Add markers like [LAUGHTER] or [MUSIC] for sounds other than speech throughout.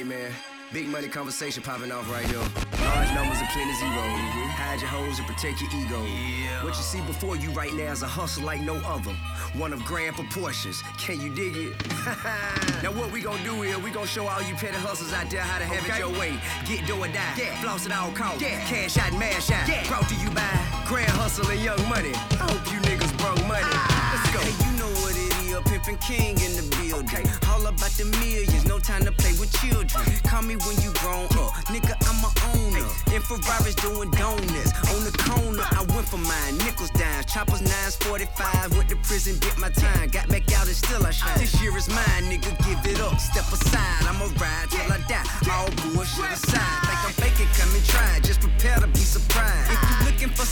Alright, man. Big money conversation popping off right here. Large numbers and plenty zeros. Hide your hoes and protect your ego. What you see before you right now is a hustle like no other. One of grand proportions. Can you dig it? [LAUGHS] now what we gonna do here, we gonna show all you petty hustlers out there how to have it your way. Get do or die. Yeah. Floss at all costs. Yeah. Cash out and mash out. Yeah. Brought to you by Grand Hustle and Young Money. I hope you niggas brung money. King in the building. All about the millions, no time to play with children. Call me when you grown up, nigga, I'm a owner. In Ferraris doing donuts. On the corner, I went for mine. Nickels, dimes, choppers, nines, 45. Went to prison, bit my time. Got back out and still I shine. This year is mine, nigga, give it up. Step aside, I'ma ride till I die. All bullshit aside. Like I'm faking, come and try. Just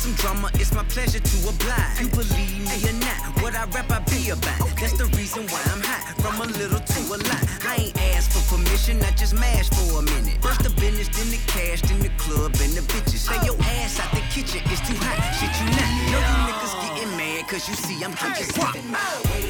some drama, it's my pleasure to oblige. You believe me or not, what I rap, I be about. That's the reason why I'm hot. From a little to a lot. I ain't asked for permission, I just mashed for a minute. First the business, then the cash, then the club, and the bitches. Say your ass out the kitchen, it's too hot. Shit, you not. Know you niggas getting mad, cause you see I'm getting guap.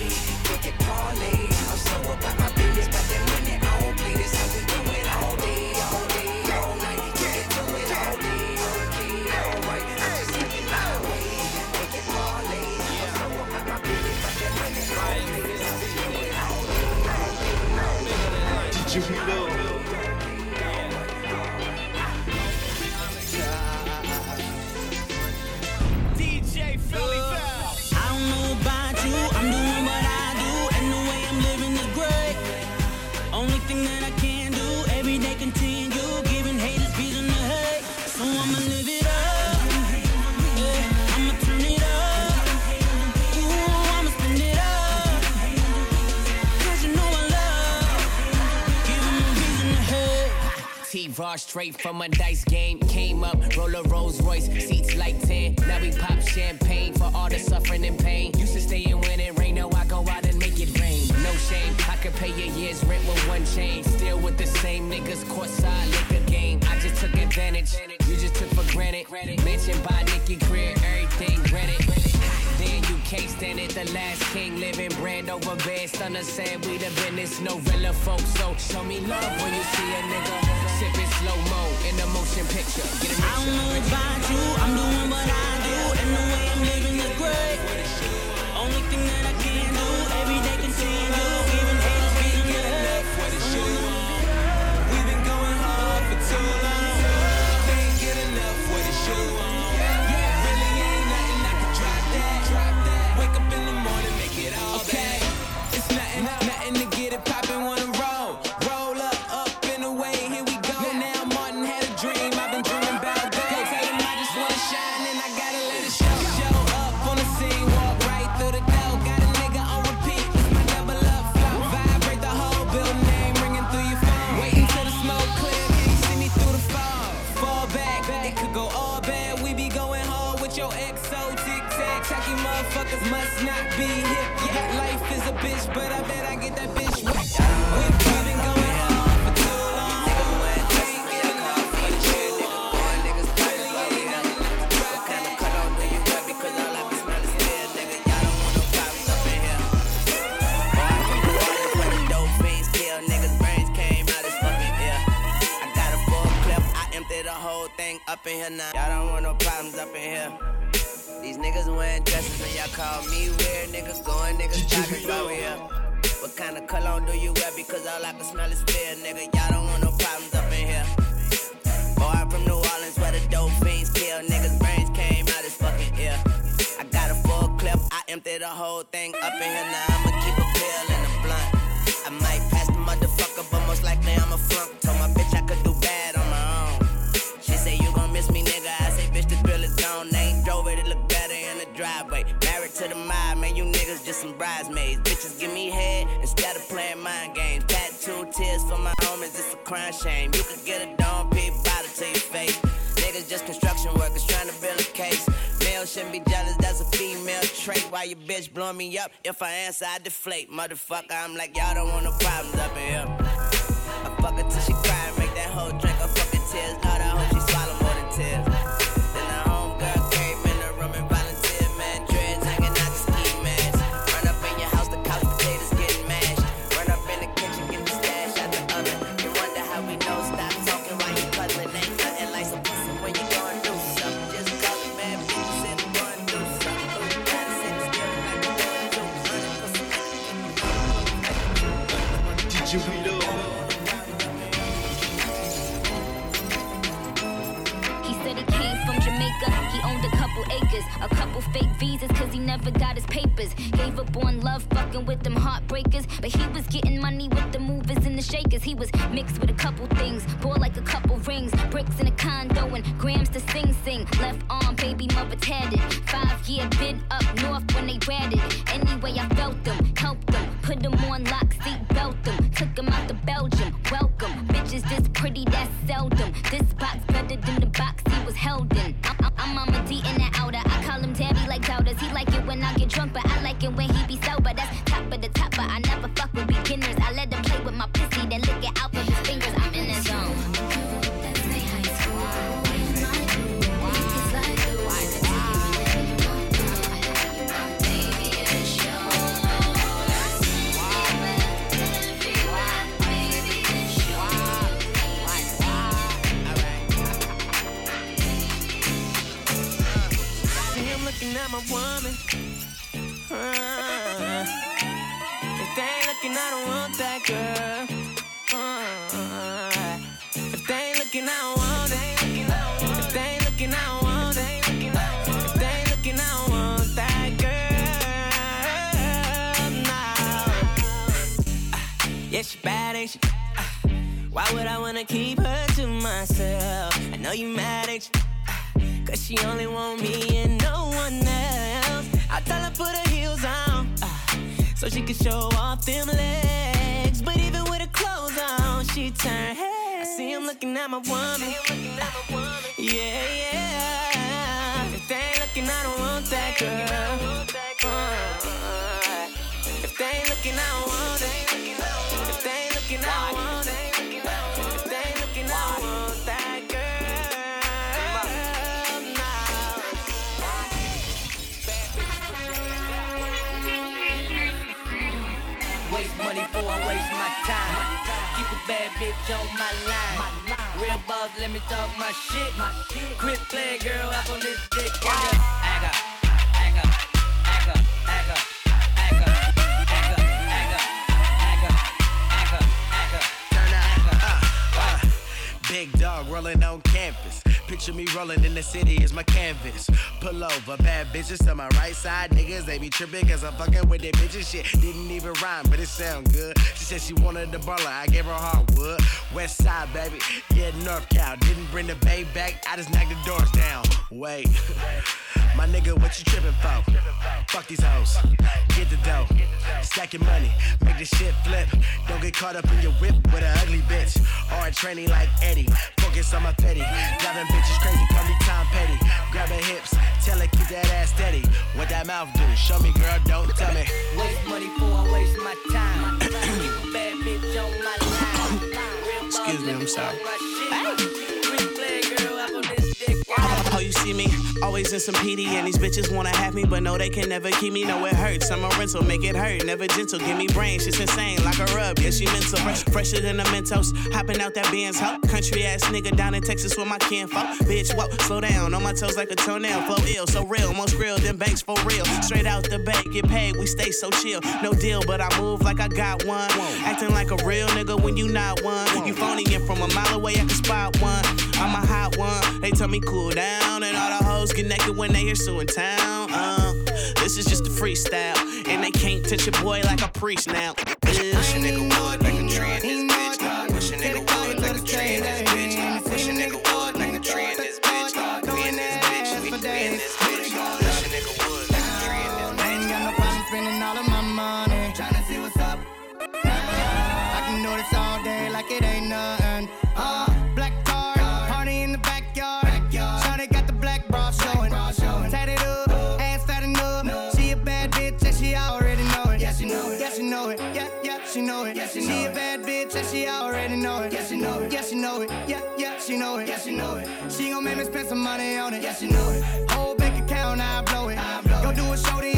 T-Raw straight from a dice game. Came up, roll a Rolls Royce, seats like 10. Now we pop champagne for all the suffering and pain. Used to stay in when it rain, now I go out and make it rain. No shame, I could pay a year's rent with one chain. Still with the same niggas, courtside liquor game. I just took advantage, you just took for granted. Mentioned by Nicky Greer, everything granted. Can't stand it, the last king living brand over bed. Stunner said we the business, no real folks. So show me love when you see a nigga sipping slow mo in the motion picture. Get him I don't know about you, I'm doing what I do, I the whole thing up in here now. I'ma keep a pill and a blunt. I might pass the motherfucker, but most likely I'm a flunk. Told my bitch I could do bad on my own. She say you gon' miss me, nigga. I say, bitch, the bill is gone. Ain't drove it, it look better in the driveway. Married to the mob, man, you niggas just some bridesmaids. Bitches give me head instead of playing mind games. Tattoo tears for my homies, it's a crime shame. You could get a dome pig bottle to your face. Niggas just construction workers trying to build a case. Male shouldn't be jealous, trait. Why your bitch blowing me up? If I answer, I deflate. Motherfucker, I'm like, y'all don't want no problems up in here. I fuck her till she cry make that whole drink her fucking tears. Lord, I hope visas, cause he never got his papers. Gave up on love, fucking with them heartbreakers. But he was getting money with the movers and the shakers. He was mixed with a couple things, bought like a couple rings, bricks in a condo, and grams to sing sing. Left arm, baby mother tatted. Five year bid up north when they ratted. It. Anyway, I felt them, helped them, put them on lock, seat belt them. Took them out to Belgium, welcome. Bitches this pretty, that's seldom. This box better than the box he was held in. I'm, I'm, I'm Mama D in the outer. Drunk, but I like it when he be sober. That's top of the top, but I never fuck with beginners. I let him play with my pussy, then lick it out with his fingers. I'm in the zone. Looking at my woman. Uh, if they ain't looking, I don't want that girl. Uh, if they ain't looking, I don't want it. If they ain't looking, I don't want it. If they ain't looking, I don't want that girl. No. Ah, yeah, she bad, ain't she? Ah, why would I wanna keep her to myself? I know you mad, ain't you? Cause she only want me and no one else. I tell her put her heels on, uh, so she can show off them legs. But even with her clothes on, she turn head. I see him looking at my woman. Yeah, yeah. If they ain't looking, I don't want that girl. Uh, if they ain't looking, I don't want it. If they ain't looking, I don't want it. waste my time. Keep a bad bitch on my line. Real boss, let me talk my shit. Quit playing, girl, up on this dick. I got, I got, I got, I got. Big dog rolling on campus. Picture me rolling in the city as my canvas. Pull over, bad bitches to my right side. Niggas, they be tripping cause I'm fucking with that bitches shit. Didn't even rhyme, but it sound good. She said she wanted the baller, I gave her hardwood. West side, baby, yeah, North Cal. Didn't bring the bay back, I just knocked the doors down. Wait, [LAUGHS] my nigga, what you tripping for? Fuck these hoes, get the dough, stack your money, make the shit flip. Don't get caught up in your whip with an ugly bitch. Or a training like Eddie, focus on my petty. Driving bitches crazy, call me Tom Petty. Grab her hips, tell her keep that ass steady. What that mouth do? Show me, girl, don't tell me. Waste money for I waste my time. [COUGHS] Bad bitch on my line. Real boss, Excuse me, let I'm sorry. talk Oh, you see me always in some PD, and these bitches wanna have me, but no, they can never keep me. No, it hurts. I'm a rental, make it hurt. Never gentle, give me brain. She's insane, like a rub. Yeah, she mental, fresh, fresher than a Mentos. Hopping out that Benz, ho. Country ass nigga down in Texas with my kinfolk. Bitch, whoa, slow down. On my toes like a toenail. Flow ill, so real, most real than banks for real. Straight out the bank, get paid, we stay so chill. No deal, but I move like I got one. Acting like a real nigga when you not one. You phony and from a mile away, I can spot one. I'm a hot one. They tell me cool down, and all the hoes get naked when they hear Sue in town. Uh, this is just a freestyle, and they can't touch a boy like a priest now. Push a nigga wood like a tree Yeah, yeah, she know it. Yeah, she, she a bad bitch and she already know it. Yeah, she know it. Yeah, she know it. Yeah, yeah, she know it. Yeah, she know it. She gon' make me spend some money on it. Yeah, she know it. Whole bank account, I blow it. I blow Go do a show then.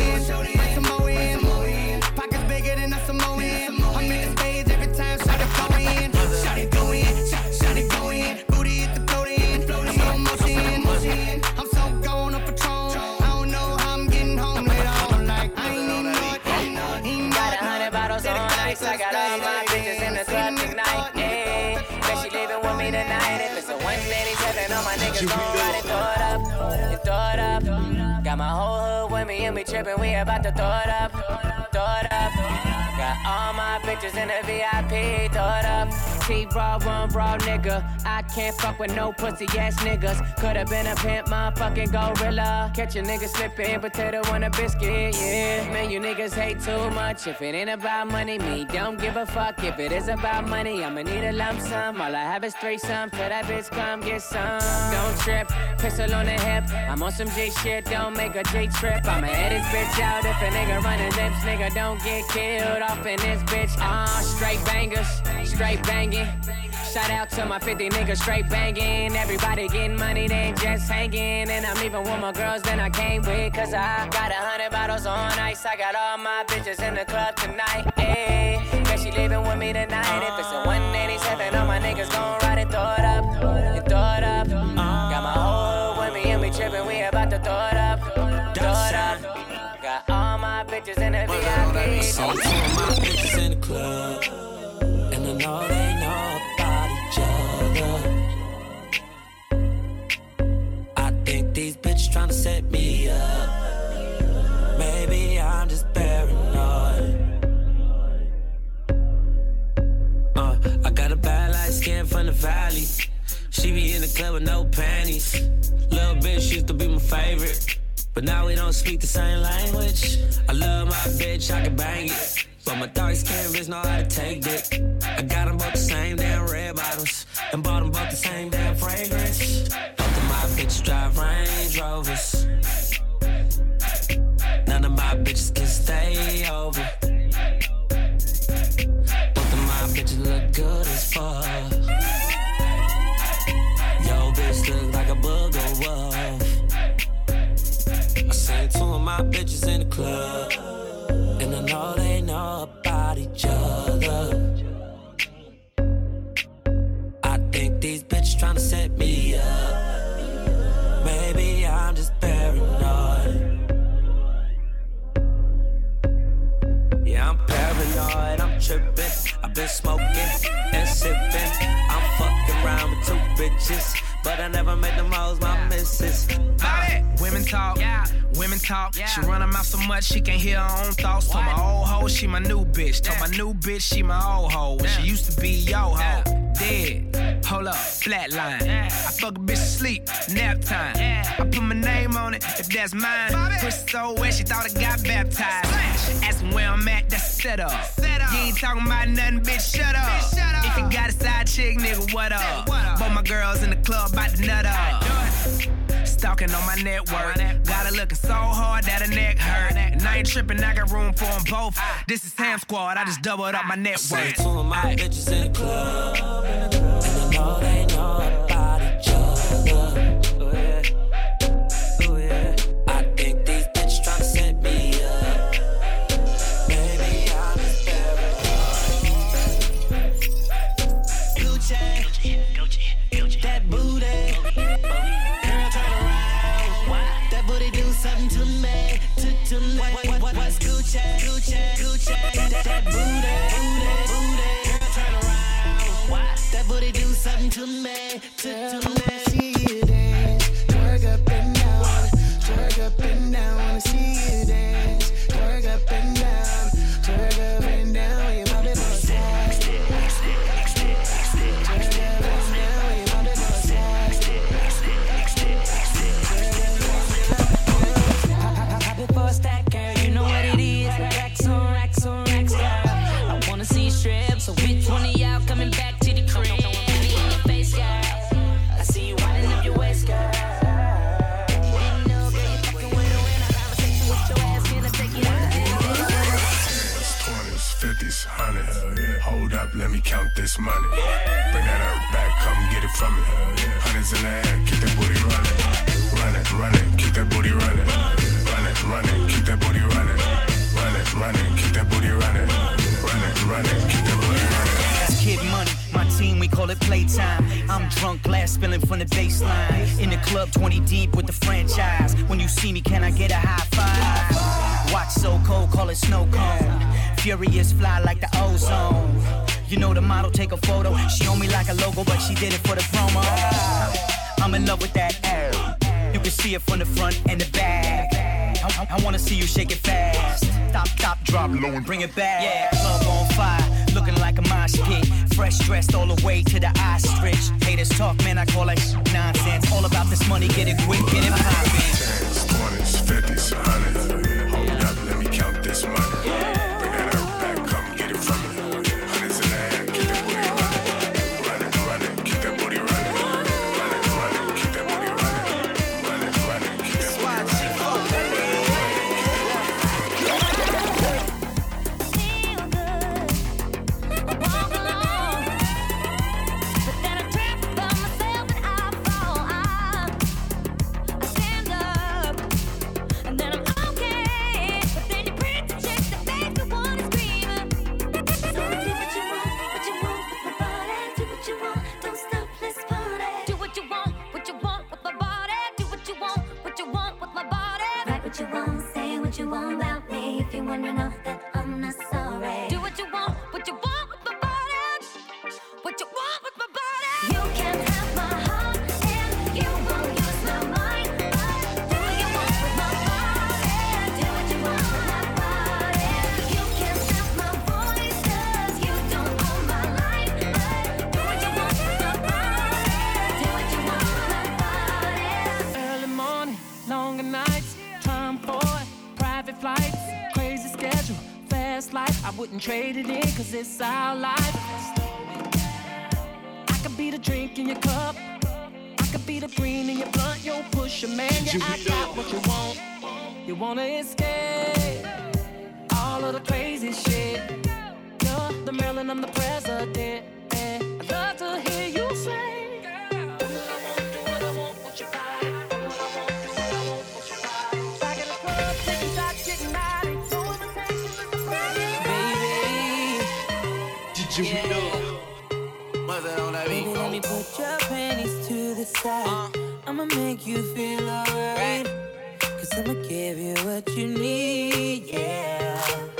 Bring some more in. Pockets bigger than a Samoan. I'm in the 187, all my niggas gon' ride it, throw it up, throw it up. Got my whole hood with me and we trippin', we about to throw it up. Got all my bitches in the VIP, throw it up. T-Raw, one raw nigga. I can't fuck with no pussy ass niggas. Could've been a pimp, motherfucking gorilla. Catch a nigga slipping, potato on a biscuit, yeah. Man, you niggas hate too much. If it ain't about money, me don't give a fuck. If it is about money, I'ma need a lump sum. All I have is threesome. For that bitch, come get some. Don't trip, pistol on the hip. I'm on some J shit, don't make a J trip. I'ma head this bitch out if a nigga running lips. Nigga, don't get killed off in this bitch. Ah, straight bangers, straight banging. Shout out to my 50 niggas straight banging. Everybody getting money, they ain't just hanging. And I'm even with my girls than I came with. Cause I got a hundred bottles on ice. I got all my bitches in the club tonight. Hey, bet she leaving with me tonight. If it's a 187, all my niggas gon' ride bitches in the club, and I know they know about each other. I think these bitches tryna set me up. Maybe I'm just paranoid. Uh, I got a bad light skin from the valley. She be in the club with no panties. Little bitch used to be my favorite. But now we don't speak the same language. I love my bitch, I can bang it. But my dark skin bitch know how to take dick. I got them both the same damn red bottles. And bought them both the same damn fragrance. Both of my bitches drive Range Rovers. None of my bitches can stay over. Both of my bitches look good as fuck. My bitches in the club, and I know they know about each other. I think these bitches tryna set me up. Maybe I'm just paranoid. Yeah, I'm paranoid, I'm tripping. I've been smoking and sipping. I'm fucking around with two bitches, but I never made them hoes my missus. Bobby. Women talk, yeah. Women talk. She run her mouth so much she can't hear her own thoughts. Told my old hoe she my new bitch. Told my new bitch she my old hoe. When she used to be yo hoe. Dead. Hold up, flatline. I fuck a bitch sleep, nap time. I put my name on it if that's mine. Pussy so wet she thought I got baptized. Asking where I'm at, that's a setup. You ain't talking about nothing, bitch. Shut up. If you got a side chick, nigga, what up? Both my girls in the club about to nut up. Stalking on my network. Got her looking so hard that her neck hurt. And I ain't tripping, I got room for them both. This is Ham Squad, I just doubled up my net Seen worth. two of my bitches in the club, and I know they know about each other. To me, to, to me. Count this money. Bring that up back, come get it from me. Hundreds in the air, keep that booty running. Run it, run it, keep that booty running. Run it, run it, keep that booty running. Run it, run it, keep that booty running. Run it, run it, keep that booty running. That's Kid Money, my team, we call it playtime. I'm drunk, glass spilling from the baseline. In the club, 20 deep with the franchise. When you see me, can I get a high five? Watch so cold, call it snow cone. Furious, fly like the ozone. You know the model, take a photo. She on me like a logo, but she did it for the promo. I'm in love with that ass. You can see it from the front and the back. I, I wanna see you shake it fast. Stop, stop, drop low and bring it back. Yeah, club on fire, looking like a mosh pit. Fresh dressed all the way to the ostrich. Haters talk, man, I call that nonsense. All about this money, get it quick, get it poppin'. 50s, 100s. You won't say what you want about me. If you're wondering off that I'm wouldn't trade it in cause it's our life. I could be the drink in your cup, I could be the green in your blunt. Yo, push a man, yeah, I got what you want. You wanna escape all of the crazy shit. You're the Marilyn, I'm the president. I'd love to hear you say. Did you know? Mother on that beat. Baby, let me put your panties to the side. Uh. I'ma make you feel alright. Cause I'ma give you what you need, yeah.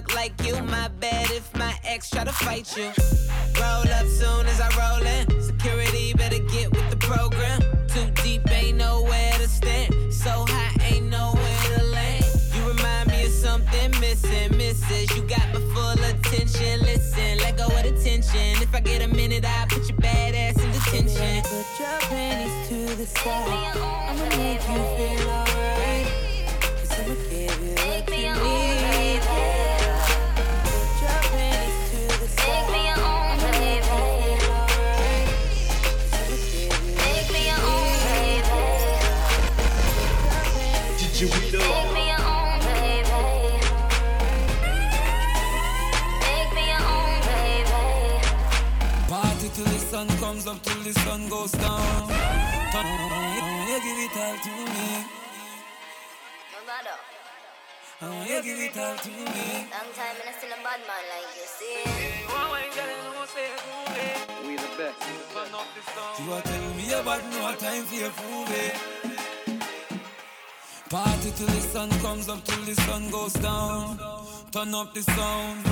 Look like you. My bad if my ex try to fight you. Roll up soon as I what you need. Did you know? Party till the sun comes up, till the sun goes down. Turn on, you give it all to me. Oh, you give it all to me. Long time and I still a bad man like you, see. We the best. You are telling me about no time for your prove it. Party till the sun comes up, till the sun goes down. Turn up the sound.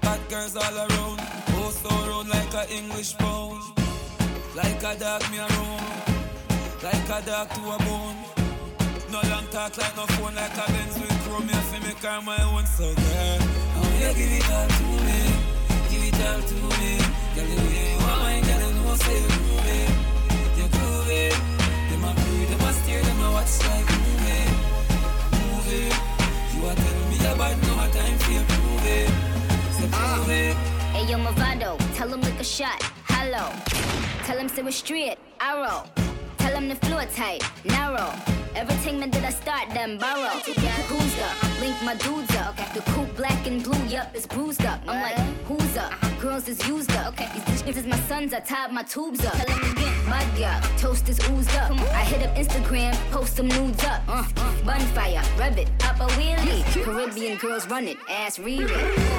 Bad girls all around. Oh, so round like a English pound. Like a dog me around. Like a dog to a bone. No long talk like no phone, like a Benz with chrome. Me feel me car my own, so girl. Oh, yeah, give it all to me. Give it all to me. Girl, the way you want mine, girl, you know say you groove steer, them a watch like movie. Movie. You a tell me about no time for you prove it. Say it. Hey yo, Mavado, tell him lick a shot. Hello. Tell him say we're straight. Arrow. Tell him the floor tight. Narrow. Everything man did I start them borrow. Who's up? Link my dudes up. Okay. The coupe black and blue, yup, it's bruised up. I'm like, who's up? Girls is used up. Okay. These bitches is my sons, I tied my tubes up. Tell him again, mud up. Toast is oozed up. I hit up Instagram, post some nudes up. Uh, uh, Bunfire, rev it, pop a wheelie. Caribbean girls run it, ass read it.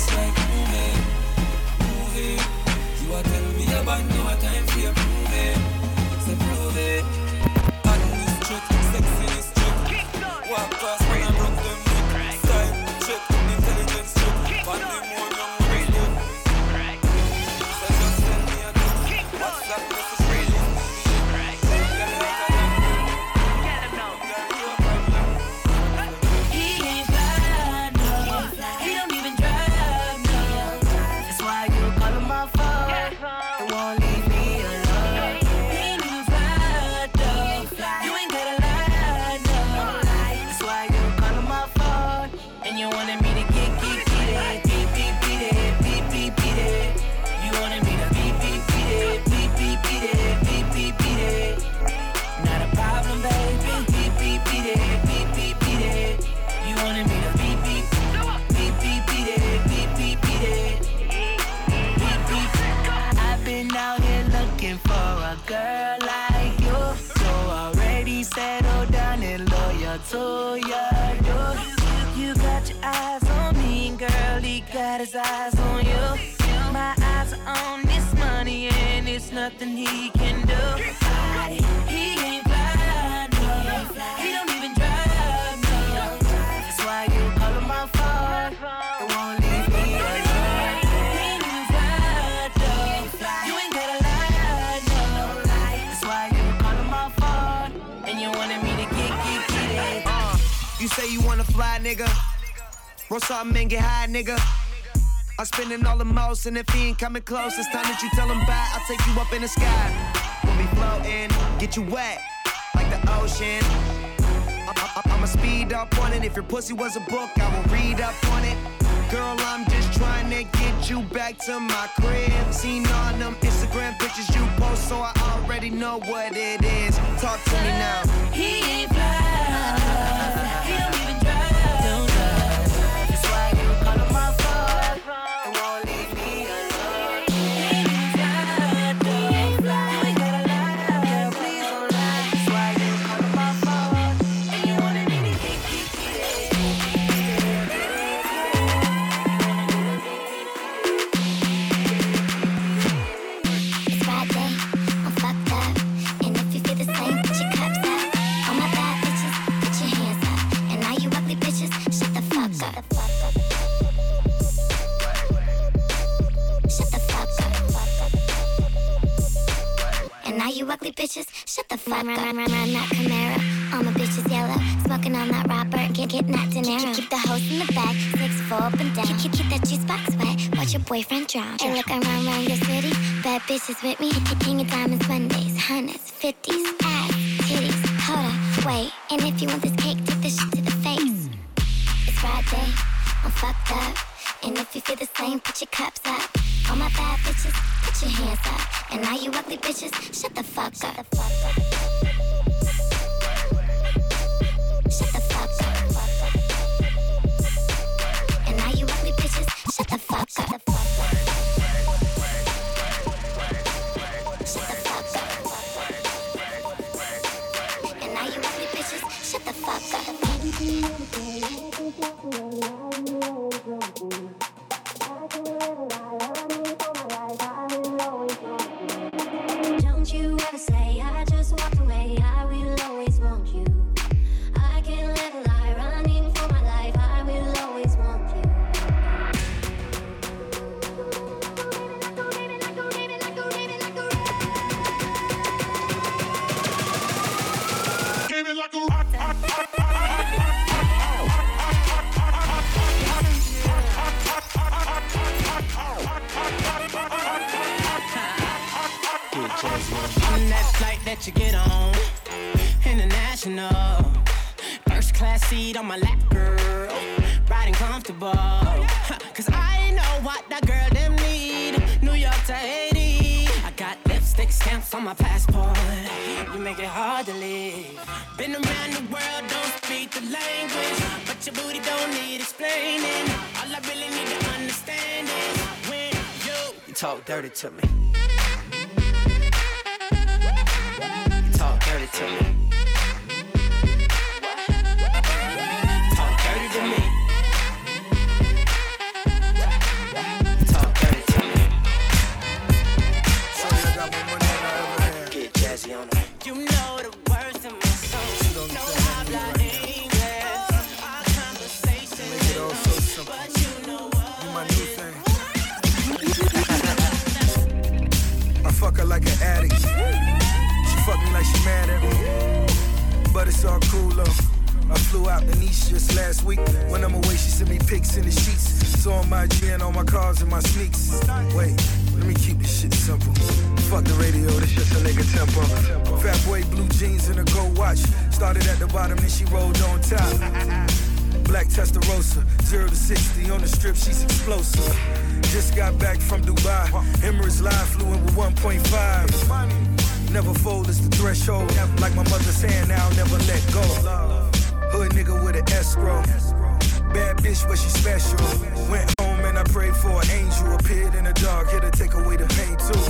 Watch like movie. Movie. You a tell me about no time for wanna fly, nigga. Roll something and get high, nigga. I'm spending all the most, and if he ain't coming close, it's time that you tell him bye. I'll take you up in the sky. We'll be floating, get you wet, like the ocean. I- I- I'ma speed up on it. If your pussy was a book, I will read up on it. Girl, I'm just trying to get you back to my crib. Seen all them Instagram pictures you post, so I already know what it is. Talk to me now. He ain't fly. Fuck up. Run, run, run that Camaro. All my bitches yellow. Smoking on that Robert, get, getting that dinero. Keep the hoes in the back, six four up and down. Keep, keep that juice box wet, watch your boyfriend drown. And look around, around your city, bad bitches with me. King of diamonds, Mondays, hundreds, fifties, ass, titties. Hold up, wait. And if you want this cake, take this shit to the face. It's Friday, I'm fucked up. And if you feel the same, put your cups up. All my bad bitches, put your hands up. And all you ugly bitches, shut the fuck up. Shut the fuck up. And now you ugly bitches, shut the fuck shut the fuck up. Shut the fuck, shut the buckle. And don't you ever say I seat on my lap, girl. Riding comfortable. Cause I know what that girl them need. New York to Haiti. I got lipstick stamps on my passport. You make it hard to leave. Been around the world, don't speak the language. But your booty don't need explaining. All I really need to understand is when you, you talk dirty to me. You talk dirty to me. Dog here to take away the pain too.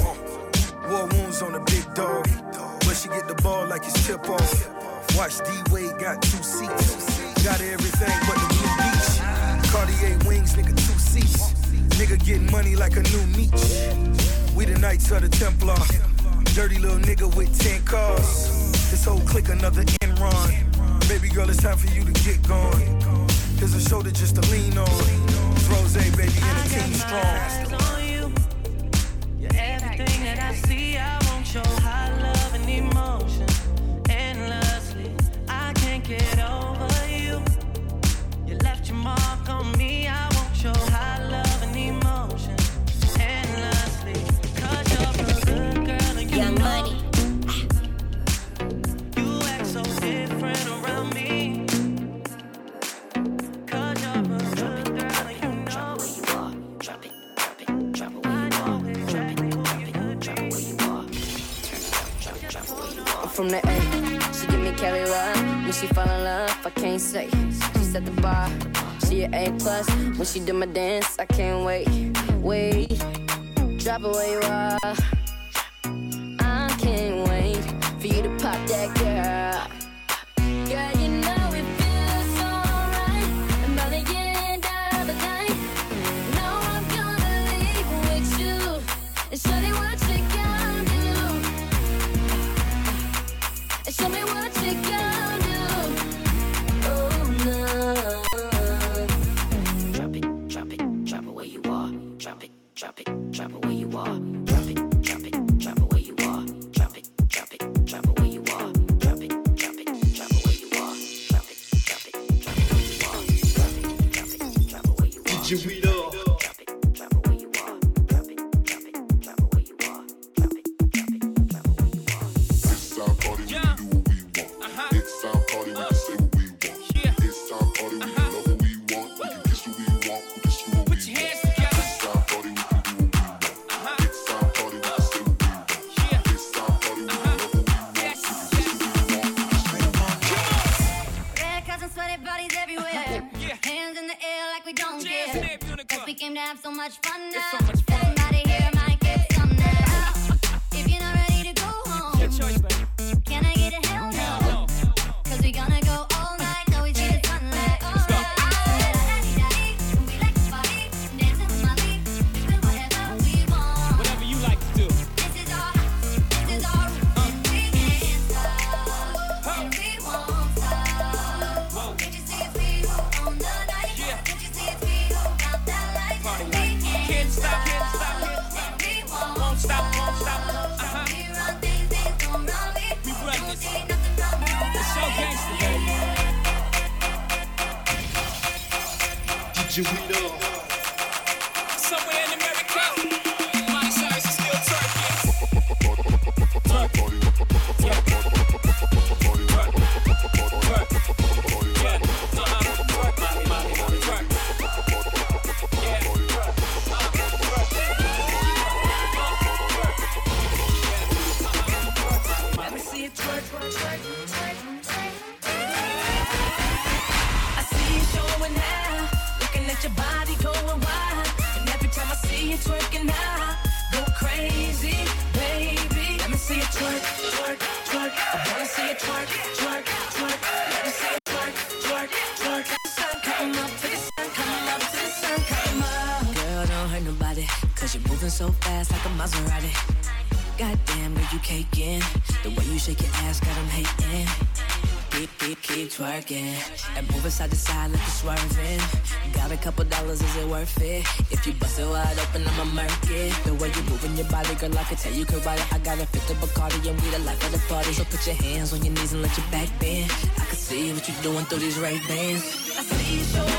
War wounds on the big dog, but she get the ball like it's tip off. Watch D Wade got two seats, got everything but the blue beach. Cartier wings, nigga, two seats. Nigga getting money like a new meat. We the Knights of the Templar, dirty little nigga with ten cars. This whole clique another Enron. Baby girl, it's time for you to get gone. Here's a shoulder just to lean on. Rose, baby, and the team strong. I see how from the A. She give me Kelly love when she fall in love. I can't say. She set the bar. She an A plus. When she do my dance, I can't wait. Wait, drop it where you are. I can't wait for you to pop that girl. Dollars, is it worth it? If you bust it wide open, I'ma murk it. The way you moving your body, girl, I can tell you could ride it. I got a fifth of Bacardi and we the life of the party. So put your hands on your knees and let your back bend. I can see what you're doing through these Ray-Bans. I see you.